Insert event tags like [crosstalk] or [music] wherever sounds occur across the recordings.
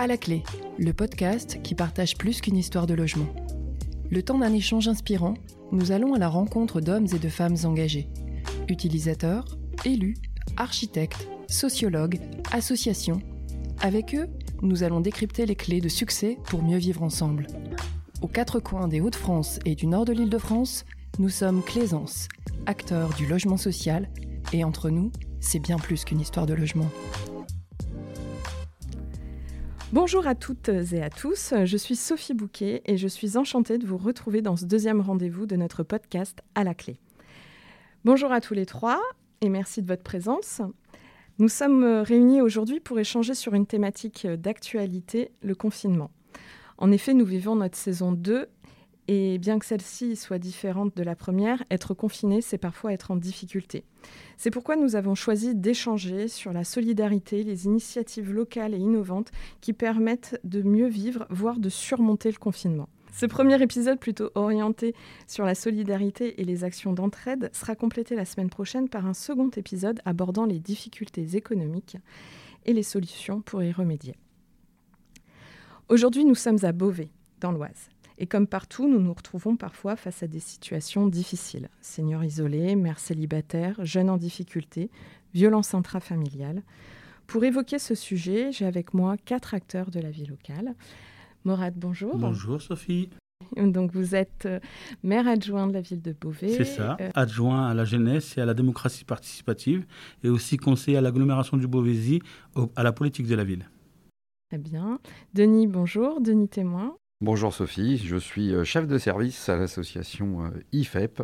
À la clé, le podcast qui partage plus qu'une histoire de logement. Le temps d'un échange inspirant, nous allons à la rencontre d'hommes et de femmes engagés. Utilisateurs, élus, architectes, sociologues, associations. Avec eux, nous allons décrypter les clés de succès pour mieux vivre ensemble. Aux quatre coins des Hauts-de-France et du nord de l'Île-de-France, nous sommes Claisance, acteurs du logement social, et entre nous, c'est bien plus qu'une histoire de logement. Bonjour à toutes et à tous, je suis Sophie Bouquet et je suis enchantée de vous retrouver dans ce deuxième rendez-vous de notre podcast À la clé. Bonjour à tous les trois et merci de votre présence. Nous sommes réunis aujourd'hui pour échanger sur une thématique d'actualité, le confinement. En effet, nous vivons notre saison 2 et bien que celle-ci soit différente de la première, être confiné, c'est parfois être en difficulté. C'est pourquoi nous avons choisi d'échanger sur la solidarité, les initiatives locales et innovantes qui permettent de mieux vivre, voire de surmonter le confinement. Ce premier épisode plutôt orienté sur la solidarité et les actions d'entraide sera complété la semaine prochaine par un second épisode abordant les difficultés économiques et les solutions pour y remédier. Aujourd'hui, nous sommes à Beauvais, dans l'Oise. Et comme partout, nous nous retrouvons parfois face à des situations difficiles. Seigneurs isolés, mères célibataires, jeunes en difficulté, violences intrafamiliales. Pour évoquer ce sujet, j'ai avec moi quatre acteurs de la vie locale. Morad, bonjour. Bonjour Sophie. Donc vous êtes euh, maire adjoint de la ville de Beauvais. C'est ça, euh, adjoint à la jeunesse et à la démocratie participative et aussi conseiller à l'agglomération du Beauvaisis à la politique de la ville. Très bien. Denis, bonjour. Denis Témoin. Bonjour Sophie, je suis euh, chef de service à l'association euh, IFEP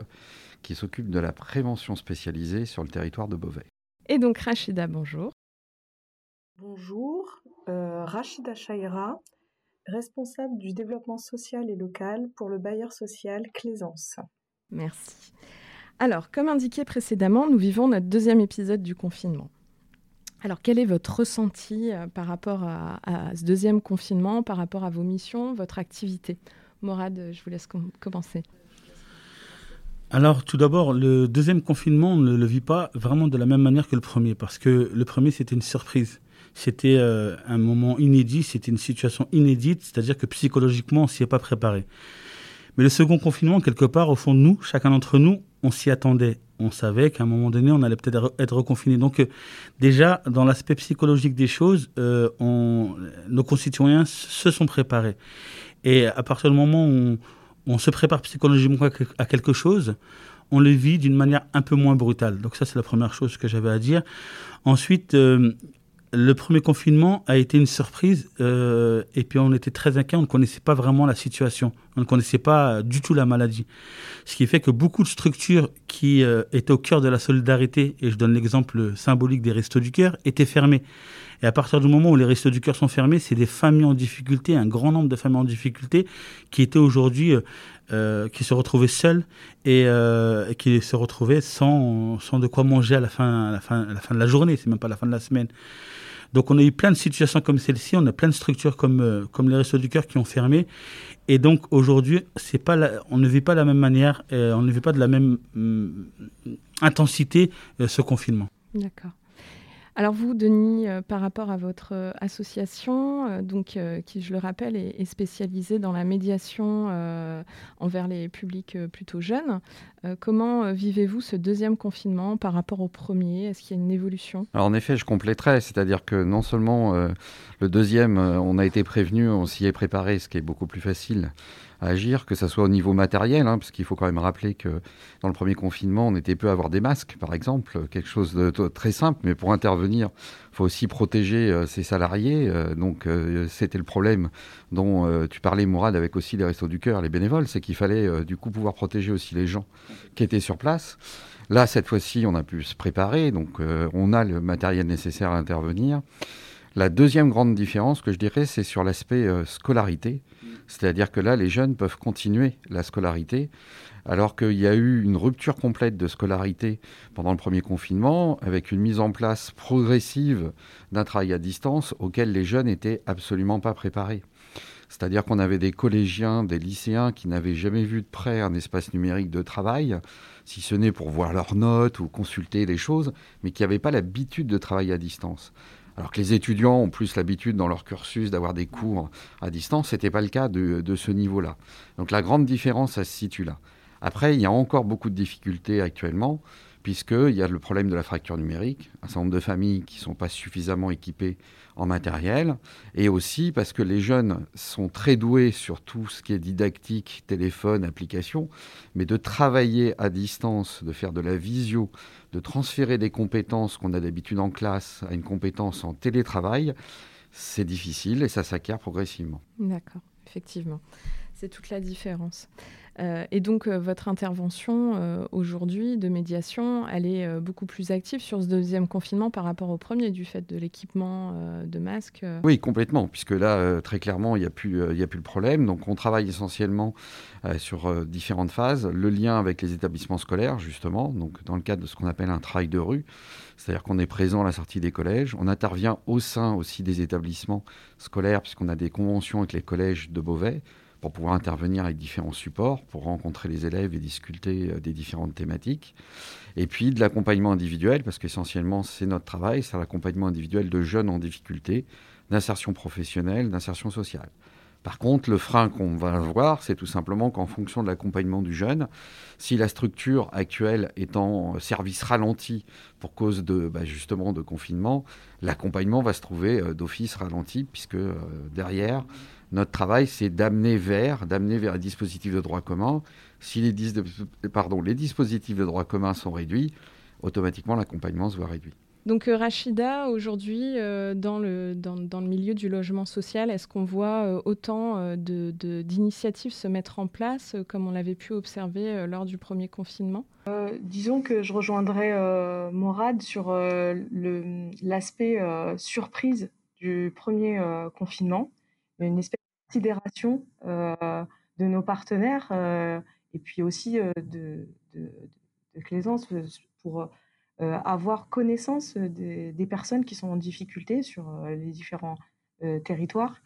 qui s'occupe de la prévention spécialisée sur le territoire de Beauvais. Et donc Rachida, bonjour. Bonjour, euh, Rachida Chaira, responsable du développement social et local pour le bailleur social Claisance. Merci. Alors, comme indiqué précédemment, nous vivons notre deuxième épisode du confinement. Alors, quel est votre ressenti euh, par rapport à, ce deuxième confinement, par rapport à vos missions, votre activité? Morad, je vous laisse commencer. Alors, tout d'abord, le deuxième confinement, on ne le vit pas vraiment de la même manière que le premier, parce que le premier, c'était une surprise. C'était euh, un moment inédit, c'était une situation inédite, c'est-à-dire que psychologiquement, on ne s'y est pas préparé. Mais le second confinement, quelque part, au fond de nous, chacun d'entre nous, on s'y attendait. On savait qu'à un moment donné, on allait peut-être être reconfiné. Donc, euh, déjà, dans l'aspect psychologique des choses, euh, nos concitoyens se sont préparés. Et à partir du moment où on, se prépare psychologiquement à quelque chose, on le vit d'une manière un peu moins brutale. Donc ça, c'est la première chose que j'avais à dire. Ensuite, euh, le premier confinement a été une surprise euh, et puis on était très inquiets, on ne connaissait pas vraiment la situation, on ne connaissait pas du tout la maladie. Ce qui fait que beaucoup de structures qui euh, étaient au cœur de la solidarité, et je donne l'exemple symbolique des restos du cœur, étaient fermées. Et à partir du moment où les restos du cœur sont fermés, c'est des familles en difficulté, un grand nombre de familles en difficulté qui étaient aujourd'hui, euh, qui se retrouvaient seules et, qui se retrouvaient sans, sans de quoi manger à la fin, à la fin, de la journée, c'est même pas la fin de la semaine. Donc on a eu plein de situations comme celle-ci, on a plein de structures comme, euh, comme les Restos du Cœur qui ont fermé. Et donc aujourd'hui, c'est pas on ne vit pas de la même manière, on ne vit pas de la même mm, intensité euh, ce confinement. D'accord. Alors vous, Denis, euh, par rapport à votre euh, association, euh, donc, qui, je le rappelle, est, spécialisée dans la médiation envers les publics plutôt jeunes, comment vivez-vous ce deuxième confinement par rapport au premier? Est-ce qu'il y a une évolution? Alors en effet, je compléterai, c'est-à-dire que non seulement le deuxième, on a été prévenu, on s'y est préparé, ce qui est beaucoup plus facile agir, que ce soit au niveau matériel, hein, parce qu'il faut quand même rappeler que dans le premier confinement, on était peu à avoir des masques, par exemple, quelque chose de, très simple, mais pour intervenir, il faut aussi protéger euh, ses salariés. Euh, donc euh, c'était le problème dont tu parlais, Mourad, avec aussi les Restos du Cœur, les bénévoles, c'est qu'il fallait du coup pouvoir protéger aussi les gens qui étaient sur place. Là, cette fois-ci, on a pu se préparer, donc on a le matériel nécessaire à intervenir. La deuxième grande différence que je dirais, c'est sur l'aspect scolarité. C'est-à-dire que là, les jeunes peuvent continuer la scolarité, alors qu'il y a eu une rupture complète de scolarité pendant le premier confinement, avec une mise en place progressive d'un travail à distance auquel les jeunes n'étaient absolument pas préparés. C'est-à-dire qu'on avait des collégiens, des lycéens qui n'avaient jamais vu de près un espace numérique de travail, si ce n'est pour voir leurs notes ou consulter les choses, mais qui n'avaient pas l'habitude de travailler à distance. Alors que les étudiants ont plus l'habitude dans leur cursus d'avoir des cours à distance, ce n'était pas le cas de, ce niveau-là. Donc la grande différence, ça se situe là. Après, il y a encore beaucoup de difficultés actuellement puisqu'il y a le problème de la fracture numérique, un certain nombre de familles qui ne sont pas suffisamment équipées en matériel, et aussi parce que les jeunes sont très doués sur tout ce qui est didactique, téléphone, application, mais de travailler à distance, de faire de la visio, de transférer des compétences qu'on a d'habitude en classe à une compétence en télétravail, c'est difficile et ça s'acquiert progressivement. D'accord, effectivement. C'est toute la différence. Euh, et donc, euh, votre intervention euh, aujourd'hui de médiation, elle est beaucoup plus active sur ce deuxième confinement par rapport au premier, du fait de l'équipement de masques Oui, complètement, puisque là, très clairement, il n'y a, plus, le problème. Donc, on travaille essentiellement sur différentes phases. Le lien avec les établissements scolaires, justement, donc dans le cadre de ce qu'on appelle un travail de rue, c'est-à-dire qu'on est présent à la sortie des collèges. On intervient au sein aussi des établissements scolaires, puisqu'on a des conventions avec les collèges de Beauvais pour pouvoir intervenir avec différents supports, pour rencontrer les élèves et discuter euh, des différentes thématiques. Et puis de l'accompagnement individuel, parce qu'essentiellement c'est notre travail, c'est l'accompagnement individuel de jeunes en difficulté, d'insertion professionnelle, d'insertion sociale. Par contre, le frein qu'on va voir, c'est tout simplement qu'en fonction de l'accompagnement du jeune, si la structure actuelle est en service ralenti pour cause de bah, justement de confinement, l'accompagnement va se trouver euh, d'office ralenti puisque euh, derrière, notre travail, c'est d'amener vers, d'amener vers les dispositifs de droit commun. Si les, pardon, les dispositifs de droit commun sont réduits, automatiquement l'accompagnement se voit réduit. Donc euh, Rachida, aujourd'hui, euh, dans, le, dans, le milieu du logement social, est-ce qu'on voit euh, autant d'initiatives de, se mettre en place comme on l'avait pu observer lors du premier confinement? Disons que je rejoindrai Morad sur l'aspect surprise du premier confinement une espèce euh, de nos partenaires euh, et puis aussi euh, de, de, pour avoir connaissance des, personnes qui sont en difficulté sur les différents territoires.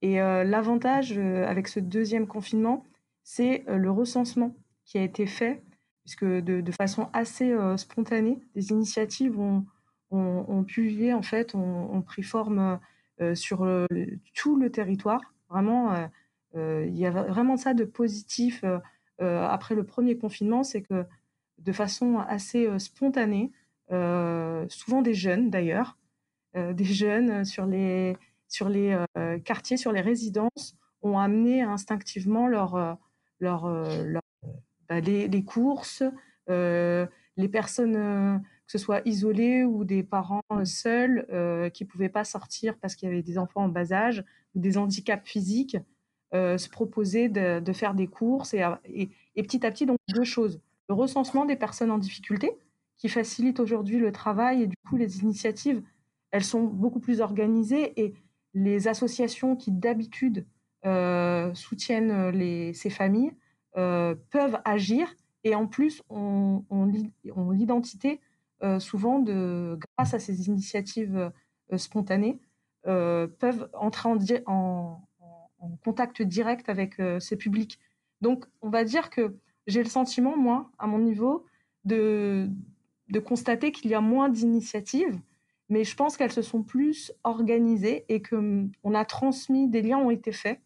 Et l'avantage avec ce deuxième confinement, c'est le recensement qui a été fait, puisque de, façon assez spontanée, des initiatives ont, ont, ont publié, en fait, ont, pris forme sur tout le territoire. Vraiment, euh, euh, il y a vraiment ça de positif après le premier confinement, c'est que de façon assez spontanée, souvent des jeunes d'ailleurs, [laughs] des jeunes sur les, sur les quartiers, sur les résidences, ont amené instinctivement leur, leur, bah, les, courses, les personnes que ce soit isolés ou des parents euh, seuls euh, qui ne pouvaient pas sortir parce qu'il y avait des enfants en bas âge ou des handicaps physiques, euh, se proposer de, faire des courses. Et, et, petit à petit, donc deux choses. Le recensement des personnes en difficulté, qui facilite aujourd'hui le travail et du coup les initiatives, elles sont beaucoup plus organisées et les associations qui d'habitude soutiennent ces familles peuvent agir et en plus ont l'identité euh, souvent, de, grâce à ces initiatives euh, spontanées, euh, peuvent entrer en, contact direct avec ces publics. Donc, on va dire que j'ai le sentiment, moi, à mon niveau, de, constater qu'il y a moins d'initiatives, mais je pense qu'elles se sont plus organisées et que hum, on a transmis, des liens ont été faits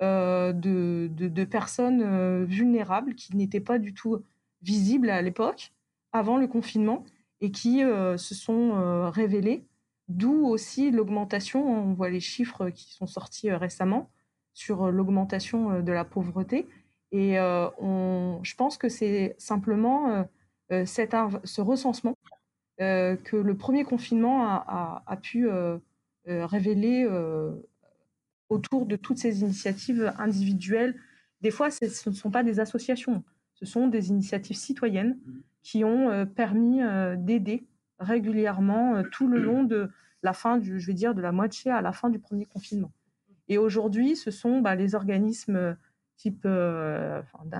de, personnes vulnérables qui n'étaient pas du tout visibles à l'époque, avant le confinement, et qui euh, se sont euh, révélés, d'où aussi l'augmentation, on voit les chiffres qui sont sortis euh, récemment sur l'augmentation de la pauvreté. Et on, je pense que c'est simplement cet, ce recensement que le premier confinement a, a, pu révéler autour de toutes ces initiatives individuelles. Des fois, ce ne sont pas des associations, ce sont des initiatives citoyennes mmh qui ont euh, permis euh, d'aider régulièrement euh, tout le long de la fin du, je vais dire, de la moitié à la fin du premier confinement. Et aujourd'hui, ce sont bah, les organismes type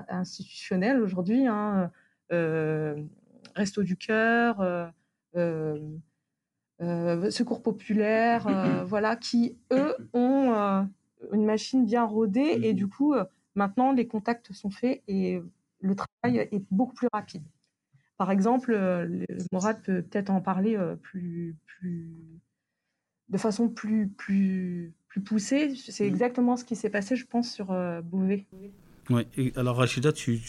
institutionnels aujourd'hui, hein, Resto du Cœur, Secours Populaire, voilà, qui, eux, ont une machine bien rodée et du coup, maintenant, les contacts sont faits et le travail est beaucoup plus rapide. Par exemple, euh, Morad peut peut-être en parler euh, plus, plus, de façon plus, plus, plus poussée. C'est mmh. exactement ce qui s'est passé, je pense, sur Beauvais. Alors Rachida, tu,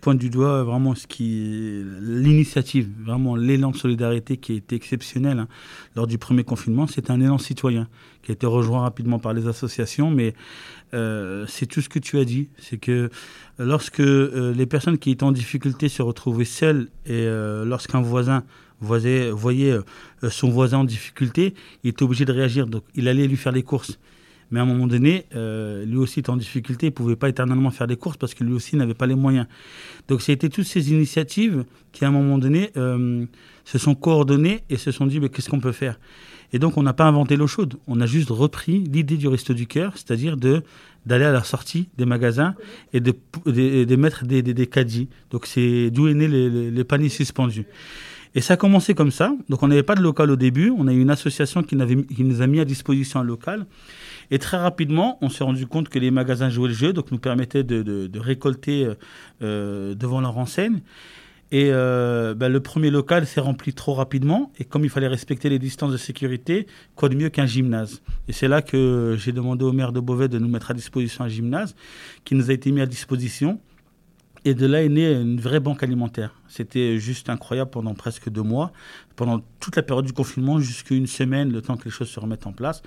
pointes du doigt vraiment ce qui l'initiative, vraiment l'élan de solidarité qui a été exceptionnel hein, lors du premier confinement. C'est un élan citoyen qui a été rejoint rapidement par les associations, mais euh, c'est tout ce que tu as dit. C'est que lorsque euh, les personnes qui étaient en difficulté se retrouvaient seules et euh, lorsqu'un voisin voyait, voyait son voisin en difficulté, il était obligé de réagir. Donc il allait lui faire les courses. Mais à un moment donné, euh, lui aussi était en difficulté, il ne pouvait pas éternellement faire des courses parce que lui aussi n'avait pas les moyens. Donc c'était toutes ces initiatives qui, à un moment donné, euh, se sont coordonnées et se sont dit, mais qu'est-ce qu'on peut faire? Et donc on n'a pas inventé l'eau chaude, on a juste repris l'idée du Resto du Cœur, c'est-à-dire de d'aller à la sortie des magasins et de, de, mettre des, des, caddies. Donc c'est d'où est né les, les, paniers suspendus. Et ça a commencé comme ça. Donc on n'avait pas de local au début. On a eu une association qui, nous a mis à disposition un local. Et très rapidement, on s'est rendu compte que les magasins jouaient le jeu, donc nous permettaient de, récolter euh, devant leur enseigne. Et euh, ben, le premier local s'est rempli trop rapidement. Et comme il fallait respecter les distances de sécurité, quoi de mieux qu'un gymnase Et c'est là que j'ai demandé au maire de Beauvais de nous mettre à disposition un gymnase qui nous a été mis à disposition. Et de là est née une vraie banque alimentaire. C'était juste incroyable pendant presque deux mois, pendant toute la période du confinement, jusqu'à une semaine, le temps que les choses se remettent en place.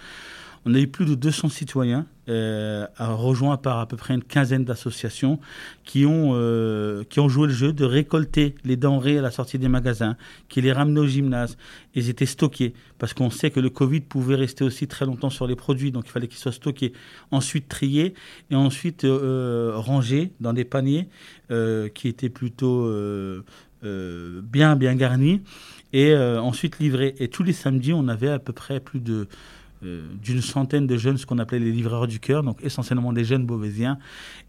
On a eu plus de 200 citoyens euh, rejoints par à peu près une quinzaine d'associations qui, ont euh, qui ont joué le jeu de récolter les denrées à la sortie des magasins, qui les ramenaient au gymnase. Ils étaient stockés parce qu'on sait que le Covid pouvait rester aussi très longtemps sur les produits, donc il fallait qu'ils soient stockés. Ensuite triés et ensuite euh, rangés dans des paniers qui étaient plutôt bien, bien garnis et ensuite livrés. Et tous les samedis, on avait à peu près plus de d'une centaine de jeunes, ce qu'on appelait les livreurs du cœur, donc essentiellement des jeunes beauvaisiens,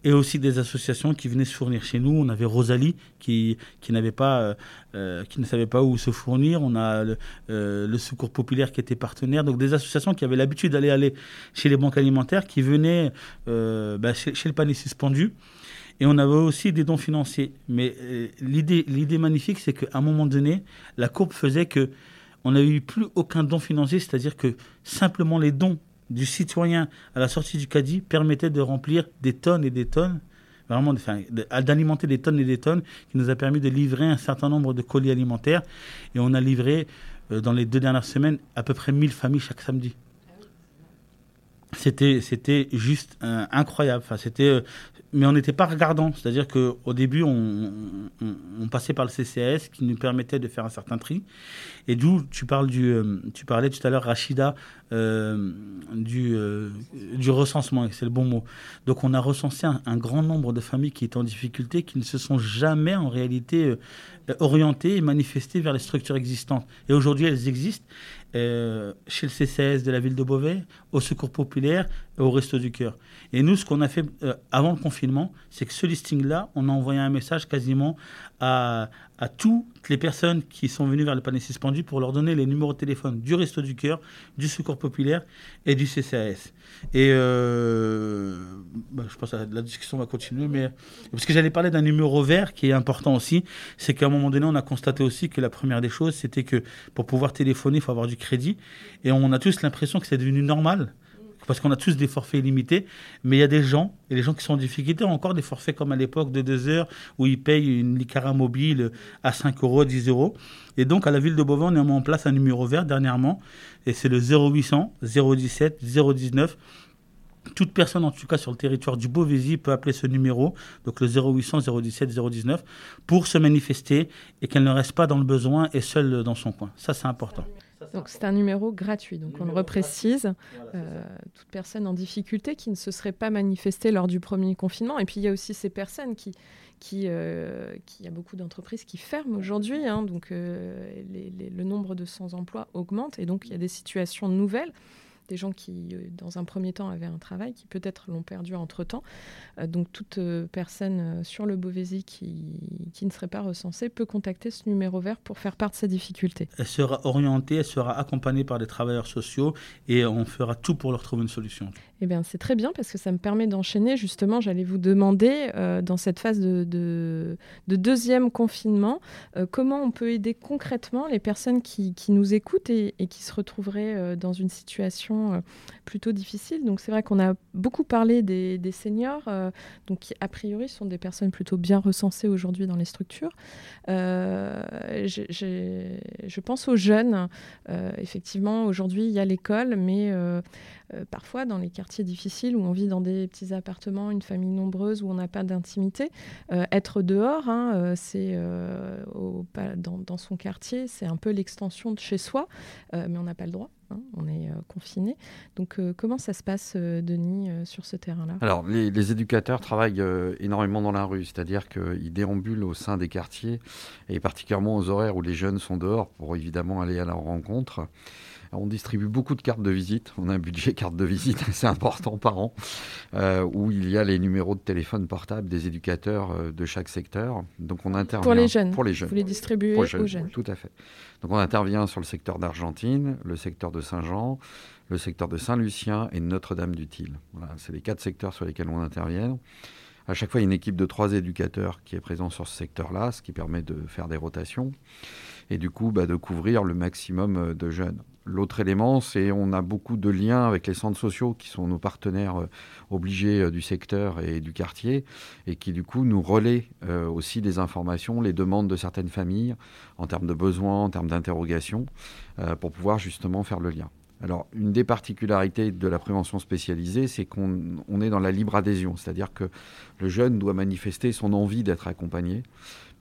et aussi des associations qui venaient se fournir chez nous. On avait Rosalie qui, qui, n'avait pas, euh, euh, qui ne savait pas où se fournir. On a le, Secours Populaire qui était partenaire. Donc des associations qui avaient l'habitude d'aller aller chez les banques alimentaires, qui venaient bah, chez, chez, le panier suspendu. Et on avait aussi des dons financiers. Mais l'idée, l'idée magnifique, c'est qu'à un moment donné, la courbe faisait que on n'a eu plus aucun don financier, c'est-à-dire que simplement les dons du citoyen à la sortie du caddie permettaient de remplir des tonnes et des tonnes, vraiment d'alimenter des tonnes et des tonnes, qui nous a permis de livrer un certain nombre de colis alimentaires. Et on a livré euh, dans les deux dernières semaines à peu près 1000 familles chaque samedi. C'était, c'était juste euh, incroyable. Enfin, c'était, euh, mais on n'était pas regardant. C'est-à-dire qu'au début, on, passait par le CCAS qui nous permettait de faire un certain tri. Et d'où tu, euh, parlais tout à l'heure, Rachida, euh, euh, du recensement, c'est le bon mot. Donc on a recensé un, grand nombre de familles qui étaient en difficulté, qui ne se sont jamais en réalité orientées et manifestées vers les structures existantes. Et aujourd'hui, elles existent. Chez le CCS de la ville de Beauvais, au Secours Populaire et au Resto du Cœur. Et nous, ce qu'on a fait avant le confinement, c'est que ce listing-là, on a envoyé un message quasiment à, à toutes les personnes qui sont venues vers le panier suspendu pour leur donner les numéros de téléphone du Resto du Cœur, du Secours Populaire et du CCAS. Et euh, bah, je pense que la discussion va continuer, mais parce que j'allais parler d'un numéro vert qui est important aussi, c'est qu'à un moment donné, on a constaté aussi que la première des choses, c'était que pour pouvoir téléphoner, il faut avoir du crédit, et on a tous l'impression que c'est devenu normal parce qu'on a tous des forfaits illimités, mais il y a des gens, et les gens qui sont en difficulté ont encore des forfaits comme à l'époque de 2 heures, où ils payent une Licara mobile à 5 euros, 10 euros. Et donc, à la ville de Beauvais, on a mis en place un numéro vert dernièrement, et c'est le 0800 017 019 toute personne, en tout cas sur le territoire du Beauvaisis, peut appeler ce numéro, donc le 0800 017 019, pour se manifester et qu'elle ne reste pas dans le besoin et seule dans son coin. Ça, c'est important. Donc c'est un numéro gratuit. Donc on le reprécise. Euh, toute personne en difficulté qui ne se serait pas manifestée lors du premier confinement. Et puis il y a aussi ces personnes qui, qui, euh, qui il y a beaucoup d'entreprises qui ferment aujourd'hui. Hein. donc euh, le nombre de sans-emploi augmente et donc il y a des situations nouvelles des gens qui, euh, dans un premier temps, avaient un travail, qui peut-être l'ont perdu entre-temps. Euh, donc toute euh, personne sur le Beauvaisis qui, qui, ne serait pas recensée peut contacter ce numéro vert pour faire part de sa difficulté. Elle sera orientée, elle sera accompagnée par des travailleurs sociaux et on fera tout pour leur trouver une solution. Eh bien, c'est très bien parce que ça me permet d'enchaîner. Justement, j'allais vous demander, euh, dans cette phase de, deuxième confinement, euh, comment on peut aider concrètement les personnes qui, nous écoutent et, qui se retrouveraient euh, dans une situation plutôt difficile. Donc, c'est vrai qu'on a beaucoup parlé des, seniors, donc qui, a priori, sont des personnes plutôt bien recensées aujourd'hui dans les structures. je pense aux jeunes. effectivement, aujourd'hui, il y a l'école, mais euh, parfois dans les quartiers difficiles où on vit dans des petits appartements, une famille nombreuse où on n'a pas d'intimité, euh, être dehors, hein, euh, c'est dans, son quartier, c'est un peu l'extension de chez soi, mais on n'a pas le droit. Hein, on est confiné. Donc, comment ça se passe, Denis, sur ce terrain-là? Alors, les, les, éducateurs travaillent énormément dans la rue, c'est-à-dire qu'ils déambulent au sein des quartiers, et particulièrement aux horaires où les jeunes sont dehors pour évidemment aller à leur rencontre. On distribue beaucoup de cartes de visite. On a un budget [laughs] carte de visite [laughs] assez important par an, euh, où il y a les numéros de téléphone portable des éducateurs euh, de chaque secteur. Donc on intervient pour les jeunes. Pour les jeunes. Vous les distribuez aux jeunes. Tout à fait. Donc on intervient sur le secteur d'Argentine, le secteur de Saint-Jean, le secteur de Saint-Lucien et Notre-Dame-du-Til. Voilà, c'est les quatre secteurs sur lesquels on intervient. À chaque fois, il y a une équipe de trois éducateurs qui est présente sur ce secteur-là, ce qui permet de faire des rotations et du coup bah, de couvrir le maximum euh, de jeunes. L'autre élément, c'est on a beaucoup de liens avec les centres sociaux qui sont nos partenaires euh, obligés euh, du secteur et du quartier et qui du coup nous relaient aussi des informations, les demandes de certaines familles en termes de besoins, en termes d'interrogations, pour pouvoir justement faire le lien. Alors, une des particularités de la prévention spécialisée, c'est qu'on est dans la libre adhésion, c'est-à-dire que le jeune doit manifester son envie d'être accompagné.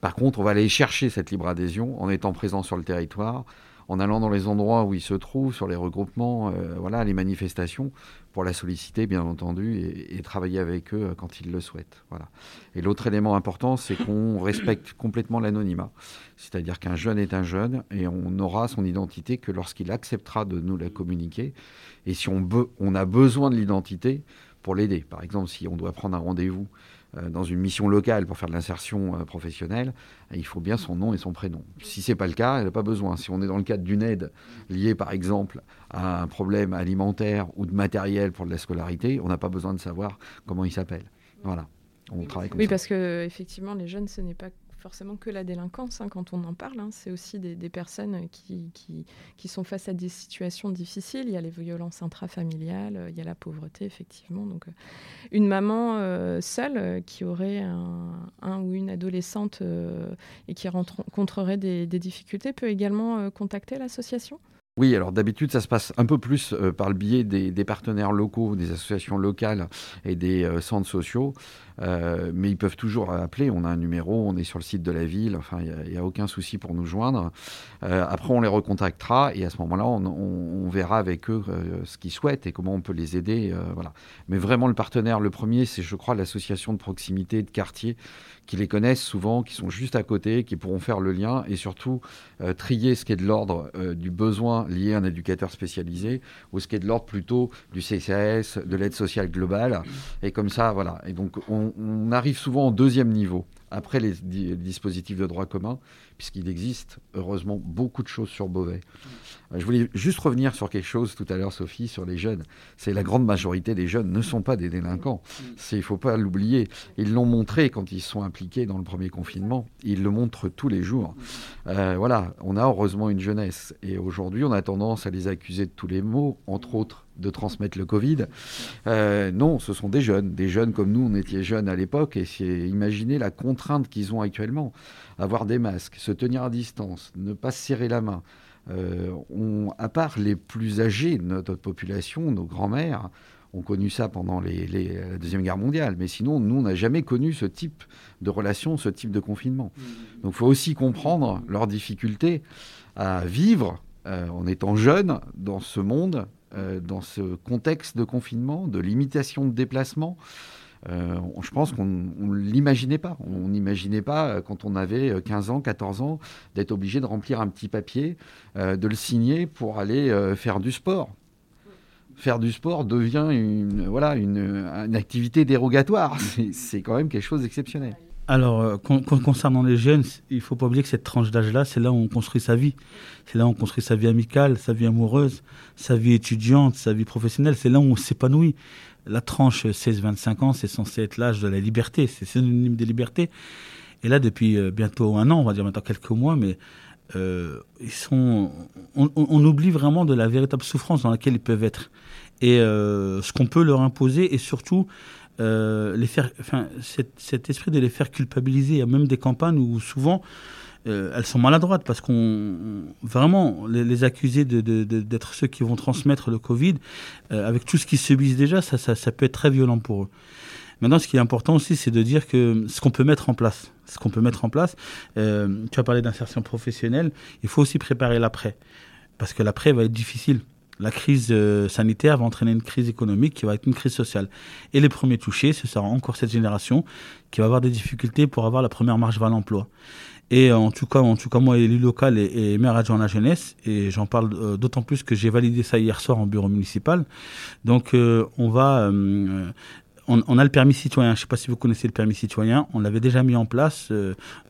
Par contre, on va aller chercher cette libre adhésion en étant présent sur le territoire, en allant dans les endroits où il se trouve, sur les regroupements, euh, voilà, les manifestations, pour la solliciter, bien entendu, et, travailler avec eux quand ils le souhaitent. Voilà. Et l'autre élément important, c'est qu'on respecte complètement l'anonymat. C'est-à-dire qu'un jeune est un jeune, et on n'aura son identité que lorsqu'il acceptera de nous la communiquer. Et si on, a besoin de l'identité pour l'aider, par exemple, si on doit prendre un rendez-vous euh, dans une mission locale pour faire de l'insertion euh, professionnelle, il faut bien son nom et son prénom. Si ce n'est pas le cas, elle n'a pas besoin. Si on est dans le cadre d'une aide liée, par exemple, à un problème alimentaire ou de matériel pour de la scolarité, on n'a pas besoin de savoir comment il s'appelle. Voilà. On travaille comme oui, parce que effectivement, les jeunes, ce n'est pas forcément que la délinquance hein, quand on en parle. Hein. C'est aussi des, personnes qui, qui, sont face à des situations difficiles. Il y a les violences intrafamiliales, euh, il y a la pauvreté, effectivement. Donc, euh, une maman euh, seule qui aurait un, ou une adolescente et qui rencontrerait des difficultés peut également contacter l'association? Oui, alors d'habitude, ça se passe un peu plus par le biais des, partenaires locaux, des associations locales et des centres sociaux. Euh, mais ils peuvent toujours appeler. On a un numéro, on est sur le site de la ville. Enfin, il n'y a, aucun souci pour nous joindre. Euh, après, on les recontactera et à ce moment-là, on, verra avec eux euh, ce qu'ils souhaitent et comment on peut les aider. voilà. Mais vraiment, le partenaire, le premier, c'est, je crois, l'association de proximité de quartier qui les connaissent souvent, qui sont juste à côté, qui pourront faire le lien et surtout trier ce qui est de l'ordre du besoin lié à un éducateur spécialisé ou ce qui est de l'ordre plutôt du CCAS, de l'aide sociale globale. Et comme ça, voilà. Et donc, on, on, arrive souvent au deuxième niveau, après les, dispositifs de droit commun, puisqu'il existe heureusement beaucoup de choses sur Beauvais. Euh, je voulais juste revenir sur quelque chose tout à l'heure, Sophie, sur les jeunes. C'est la grande majorité des jeunes ne sont pas des délinquants. Il ne faut pas l'oublier. Ils l'ont montré quand ils sont impliqués dans le premier confinement. Ils le montrent tous les jours. Euh, voilà, on a heureusement une jeunesse. Et aujourd'hui, on a tendance à les accuser de tous les maux, entre autres de transmettre le Covid. Euh, non, ce sont des jeunes, des jeunes comme nous, on était jeunes à l'époque, et c'est imaginer la contrainte qu'ils ont actuellement. Avoir des masques, se tenir à distance, ne pas se serrer la main. Euh, on, à part les plus âgés de notre population, nos grands-mères, ont connu ça pendant les, la Deuxième Guerre mondiale. Mais sinon, nous, on n'a jamais connu ce type de relation, ce type de confinement. Mmh. Donc il faut aussi comprendre leurs difficultés à vivre euh, en étant jeunes dans ce monde euh, dans ce contexte de confinement, de limitation de déplacement. Euh, je pense qu'on ne l'imaginait pas. On n'imaginait pas, euh, quand on avait 15 ans, 14 ans, d'être obligé de remplir un petit papier, de le signer pour aller faire du sport. Faire du sport devient voilà, une activité dérogatoire. [laughs] C'est quand même quelque chose d'exceptionnel. Alors, euh, concernant les jeunes, il faut pas oublier que cette tranche d'âge-là, c'est là où on construit sa vie. C'est là où on construit sa vie amicale, sa vie amoureuse, sa vie étudiante, sa vie professionnelle. C'est là où on s'épanouit. La tranche 16-25 ans, c'est censé être l'âge de la liberté. C'est synonyme de liberté. Et là, depuis euh, bientôt un an, on va dire maintenant quelques mois, mais euh, ils sont, on, oublie vraiment de la véritable souffrance dans laquelle ils peuvent être. Et ce qu'on peut leur imposer, et surtout euh, les faire, enfin, cet, esprit de les faire culpabiliser. Il y a même des campagnes où souvent euh, elles sont maladroites parce qu'on vraiment les, accuser d'être ceux qui vont transmettre le Covid euh, avec tout ce qu'ils subissent déjà, ça, ça, peut être très violent pour eux. Maintenant, ce qui est important aussi, c'est de dire que ce qu'on peut mettre en place, ce qu'on peut mettre en place, tu as parlé d'insertion professionnelle, il faut aussi préparer l'après parce que l'après va être difficile la crise euh, sanitaire va entraîner une crise économique qui va être une crise sociale. Et les premiers touchés, ce sera encore cette génération qui va avoir des difficultés pour avoir la première marche vers l'emploi. Et en tout cas, en tout cas, moi, élu local et, maire adjoint à la jeunesse, et j'en parle euh, d'autant plus que j'ai validé ça hier soir en bureau municipal. Donc, euh, on va, on, a le permis citoyen. Je ne sais pas si vous connaissez le permis citoyen. On l'avait déjà mis en place.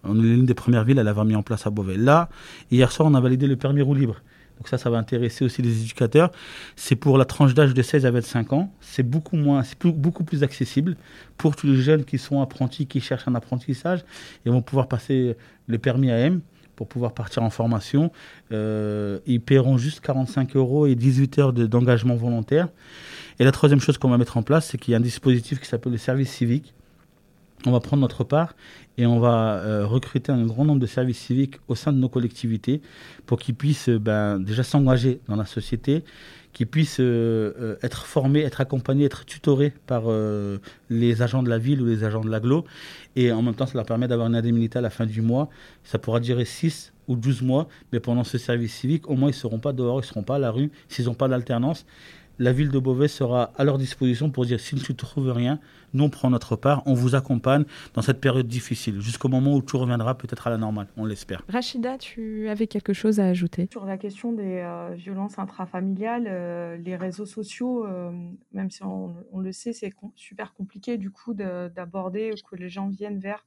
on est l'une des premières villes à l'avoir mis en place à Beauvais. Là, hier soir, on a validé le permis roue libre. Donc ça, ça va intéresser aussi les éducateurs. C'est pour la tranche d'âge de 16 à 25 ans. C'est beaucoup moins, c'est beaucoup plus accessible pour tous les jeunes qui sont apprentis, qui cherchent un apprentissage et vont pouvoir passer le permis AM pour pouvoir partir en formation. Euh, ils paieront juste 45 euros et 18 heures d'engagement volontaire. Et la troisième chose qu'on va mettre en place, c'est qu'il y a un dispositif qui s'appelle le service civique on va prendre notre part et on va euh, recruter un grand nombre de services civiques au sein de nos collectivités pour qu'ils puissent euh, ben, déjà s'engager dans la société, qu'ils puissent euh, être formés, être accompagnés, être tutorés par les agents de la ville ou les agents de l'agglo. Et en même temps, ça leur permet d'avoir une indemnité à la fin du mois. Ça pourra durer 6 ou 12 mois, mais pendant ce service civique, au moins, ils ne seront pas dehors, ils ne seront pas à la rue, s'ils n'ont pas d'alternance la ville de Beauvais sera à leur disposition pour dire si tu ne trouves rien, nous on prend notre part, on vous accompagne dans cette période difficile, jusqu'au moment où tout reviendra peut-être à la normale, on l'espère. Rachida, tu avais quelque chose à ajouter? Sur la question des euh, violences intrafamiliales, euh, les réseaux sociaux, euh, même si on, le sait, c'est super compliqué du coup d'aborder que les gens viennent vers.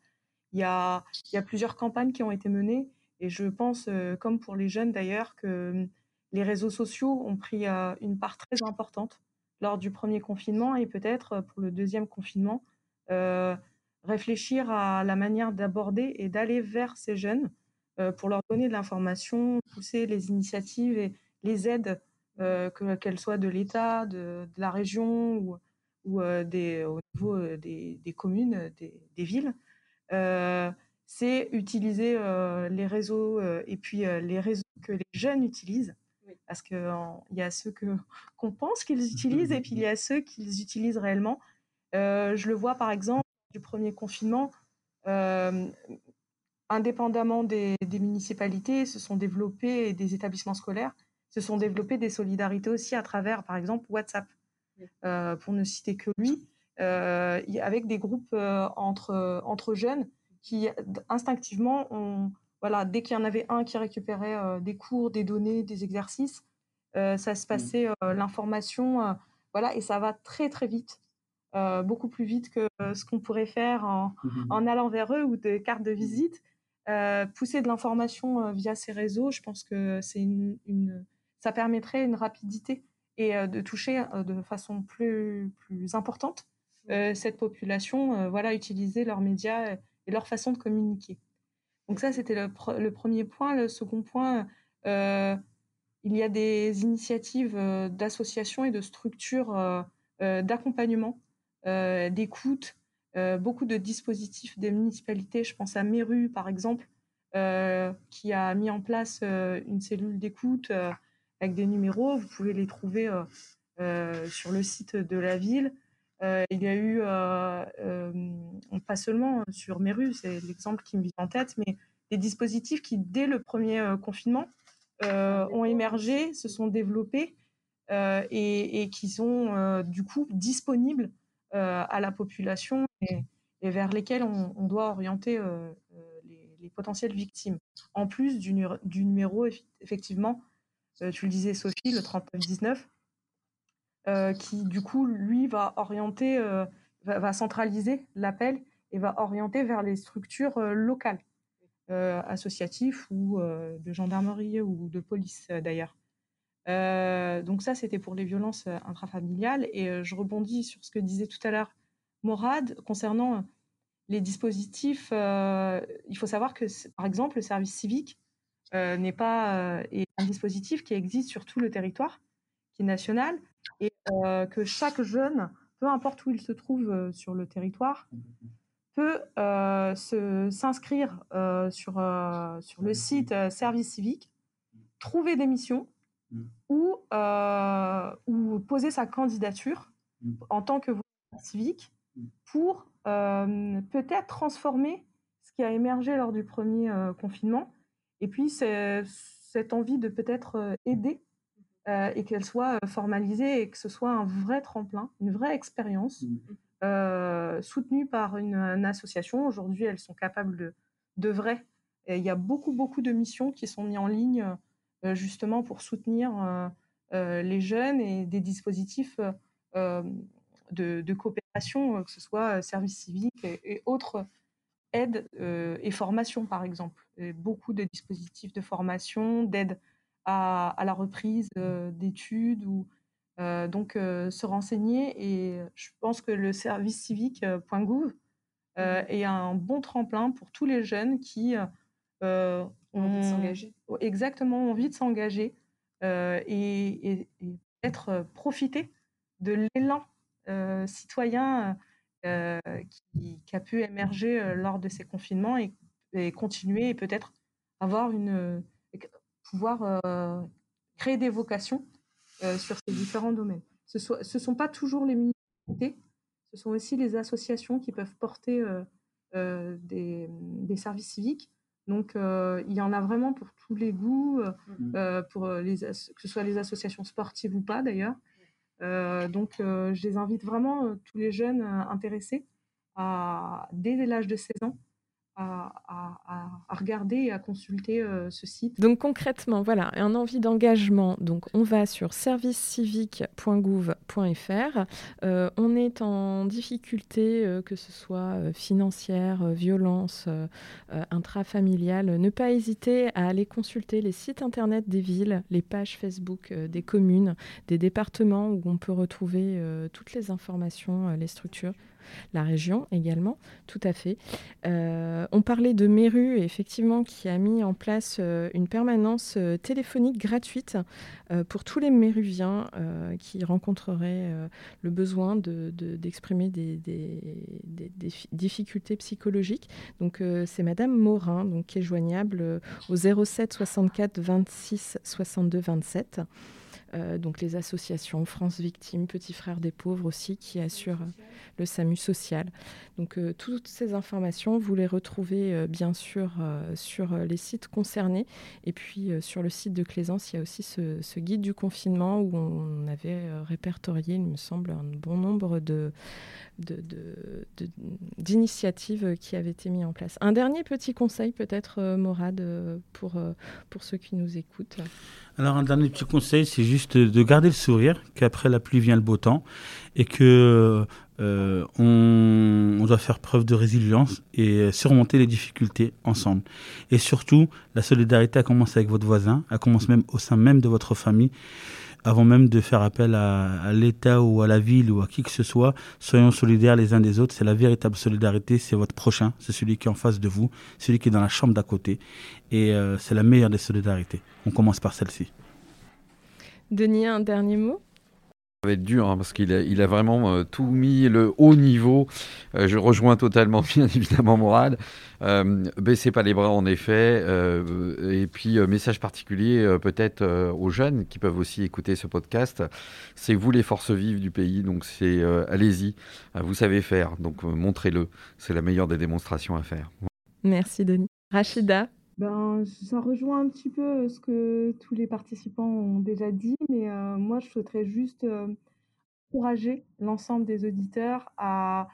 Il y, a, il y a plusieurs campagnes qui ont été menées et je pense, comme pour les jeunes d'ailleurs, que les réseaux sociaux ont pris euh, une part très importante lors du premier confinement et peut-être euh, pour le deuxième confinement, euh, réfléchir à la manière d'aborder et d'aller vers ces jeunes pour leur donner de l'information, pousser les initiatives et les aides, qu'elles soient de l'État, de, la région ou, au niveau des, communes, des, villes. c'est utiliser les réseaux et puis les réseaux que les jeunes utilisent parce qu'il y a ceux [laughs] qu'on pense qu'ils [laughs] utilisent et puis il y a ceux qu'ils utilisent réellement. Euh, je le vois par exemple du premier confinement, euh, indépendamment des, municipalités, se sont développés des établissements scolaires, se sont développés des solidarités aussi à travers, par exemple, WhatsApp, euh, pour ne citer que lui, avec des groupes entre, entre jeunes qui instinctivement ont voilà, dès qu'il y en avait un qui récupérait euh, des cours, des données, des exercices, euh, ça se mmh. passait euh, l'information, voilà, et ça va très très vite, beaucoup plus vite que ce qu'on pourrait faire en, mmh en, allant vers eux ou des cartes de mmh. visite. pousser de l'information via ces réseaux, je pense que c'est une, ça permettrait une rapidité et de toucher de façon plus, plus importante cette population, voilà, utiliser leurs médias et leur façon de communiquer. Donc ça, c'était le, premier point. Le second point, euh, il y a des initiatives euh, d'associations et de structures euh, d'accompagnement, d'écoute, beaucoup de dispositifs des municipalités. Je pense à Méru, par exemple, qui a mis en place une cellule d'écoute avec des numéros. Vous pouvez les trouver sur le site de la ville. Euh, il y a eu, euh, euh, pas seulement sur Meru, c'est l'exemple qui me vient en tête, mais des dispositifs qui, dès le premier confinement, ont émergé, se sont développés et, qui sont du coup disponibles à la population et, vers lesquels on, doit orienter les, potentielles victimes. En plus du, du numéro, effectivement, tu le disais Sophie, le 3919, euh, qui du coup, lui, va orienter, euh, va, centraliser l'appel et va orienter vers les structures locales, associatives ou de gendarmerie ou de police d'ailleurs. donc ça, c'était pour les violences intrafamiliales. Et je rebondis sur ce que disait tout à l'heure Morad concernant les dispositifs. il faut savoir que, par exemple, le service civique n'est pas est un dispositif qui existe sur tout le territoire, qui et que chaque jeune, peu importe où il se trouve sur le territoire, peut s'inscrire sur, sur le site service civique, trouver des missions ou, ou poser sa candidature en tant que civique pour peut-être transformer ce qui a émergé lors du premier confinement. Et puis cette envie de peut-être aider et qu'elle soit formalisée et que ce soit un vrai tremplin, une vraie expérience mmh. soutenue par une, association. Aujourd'hui, elles sont capables de, de vrai. Et il y a beaucoup, beaucoup de missions qui sont mises en ligne justement pour soutenir les jeunes et des dispositifs de, coopération, que ce soit service civique et, autres aides et formations, par exemple. beaucoup de dispositifs de formation, d'aide à, la reprise d'études ou donc se renseigner. Et je pense que le service civique.gouv mmh est un bon tremplin pour tous les jeunes qui ont envie de s'engager. Exactement, envie de s'engager et, et, et peut-être profiter de l'élan euh, citoyen euh, qui, a pu émerger lors de ces confinements et, continuer et peut-être avoir une pouvoir créer des vocations sur ces différents domaines. Ce ne ce sont pas toujours les municipalités, ce sont aussi les associations qui peuvent porter des, des, services civiques. Donc, il y en a vraiment pour tous les goûts, mmh. pour les, que ce soit les associations sportives ou pas d'ailleurs. Euh, donc, euh, je les invite vraiment, euh, tous les jeunes intéressés, à, dès l'âge de 16 ans, à, regarder et à consulter ce site. Donc concrètement, voilà, un envie d'engagement. Donc on va sur servicecivique.gouv.fr. on est en difficulté, que ce soit financière, violence, intrafamiliale. Ne pas hésiter à aller consulter les sites internet des villes, les pages Facebook des communes, des départements où on peut retrouver toutes les informations, les structures la région également, tout à fait. Euh, on parlait de Méru, effectivement, qui a mis en place euh, une permanence euh, téléphonique gratuite pour tous les Méruviens qui rencontreraient le besoin d'exprimer de, des, difficultés psychologiques. Donc, c'est Madame Morin, donc, qui est joignable au 07 64 26 62 27. Euh, donc les associations France Victimes, Petits Frères des Pauvres aussi, qui assurent le SAMU social. Donc euh, toutes ces informations, vous les retrouvez euh, bien sûr sur les sites concernés. Et puis sur le site de Claisance, il y a aussi ce, guide du confinement où on avait répertorié, il me semble, un bon nombre de, d'initiatives qui avaient été mises en place. Un dernier petit conseil peut-être, Morad, pour, pour ceux qui nous écoutent. Alors un dernier petit conseil, c'est juste de garder le sourire, qu'après la pluie vient le beau temps, et que euh, on, doit faire preuve de résilience et surmonter les difficultés ensemble. Et surtout, la solidarité a commencé avec votre voisin, elle commence même au sein même de votre famille. Avant même de faire appel à, l'État ou à la ville ou à qui que ce soit, soyons solidaires les uns des autres. C'est la véritable solidarité, c'est votre prochain, c'est celui qui est en face de vous, celui qui est dans la chambre d'à côté. Et euh, c'est la meilleure des solidarités. On commence par celle-ci. Denis, un dernier mot? Va être dur hein, parce qu'il a, vraiment euh, tout mis le haut niveau. Euh, je rejoins totalement, [laughs] bien évidemment, Morad. Euh, baissez pas les bras, en effet. et puis, message particulier peut-être aux jeunes qui peuvent aussi écouter ce podcast. C'est vous les forces vives du pays, donc c'est allez-y. vous savez faire, donc montrez-le. C'est la meilleure des démonstrations à faire. Merci, Denis. Rachida, ben, ça rejoint un petit peu ce que tous les participants ont déjà dit, mais moi, je souhaiterais juste encourager l'ensemble des auditeurs à,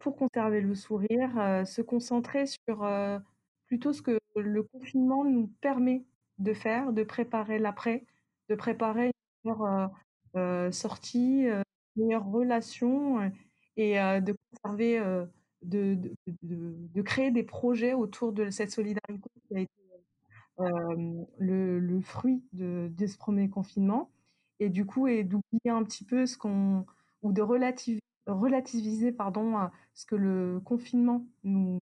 pour conserver le sourire, se concentrer sur plutôt ce que le confinement nous permet de faire, de préparer l'après, de préparer une meilleure sortie, une meilleure relation et de conserver de, de, créer des projets autour de cette solidarité qui a été le, le, fruit de, de, ce premier confinement. Et du coup, et d'oublier un petit peu ce qu'on. ou de relativiser, relativiser pardon, ce que le confinement nous,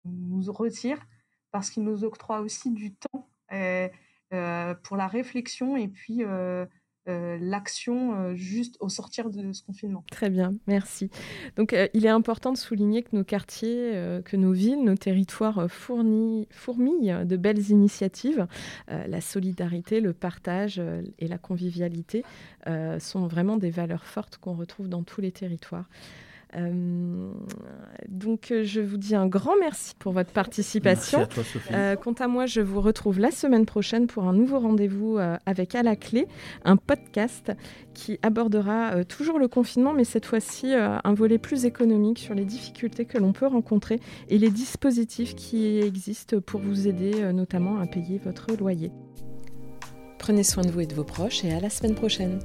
retire, parce qu'il nous octroie aussi du temps euh, pour la réflexion et puis euh, l'action euh, juste au sortir de ce confinement. Très bien, merci. Donc euh, il est important de souligner que nos quartiers, que nos villes, nos territoires fournissent, fourmillent de belles initiatives. la solidarité, le partage et la convivialité sont vraiment des valeurs fortes qu'on retrouve dans tous les territoires. Euh, donc, euh, je vous dis un grand merci pour votre participation. Merci à toi, Sophie. Euh, quant à moi, je vous retrouve la semaine prochaine pour un nouveau rendez-vous avec À la clé, un podcast qui abordera toujours le confinement, mais cette fois-ci un volet plus économique sur les difficultés que l'on peut rencontrer et les dispositifs qui existent pour vous aider notamment à payer votre loyer. Prenez soin de vous et de vos proches et à la semaine prochaine.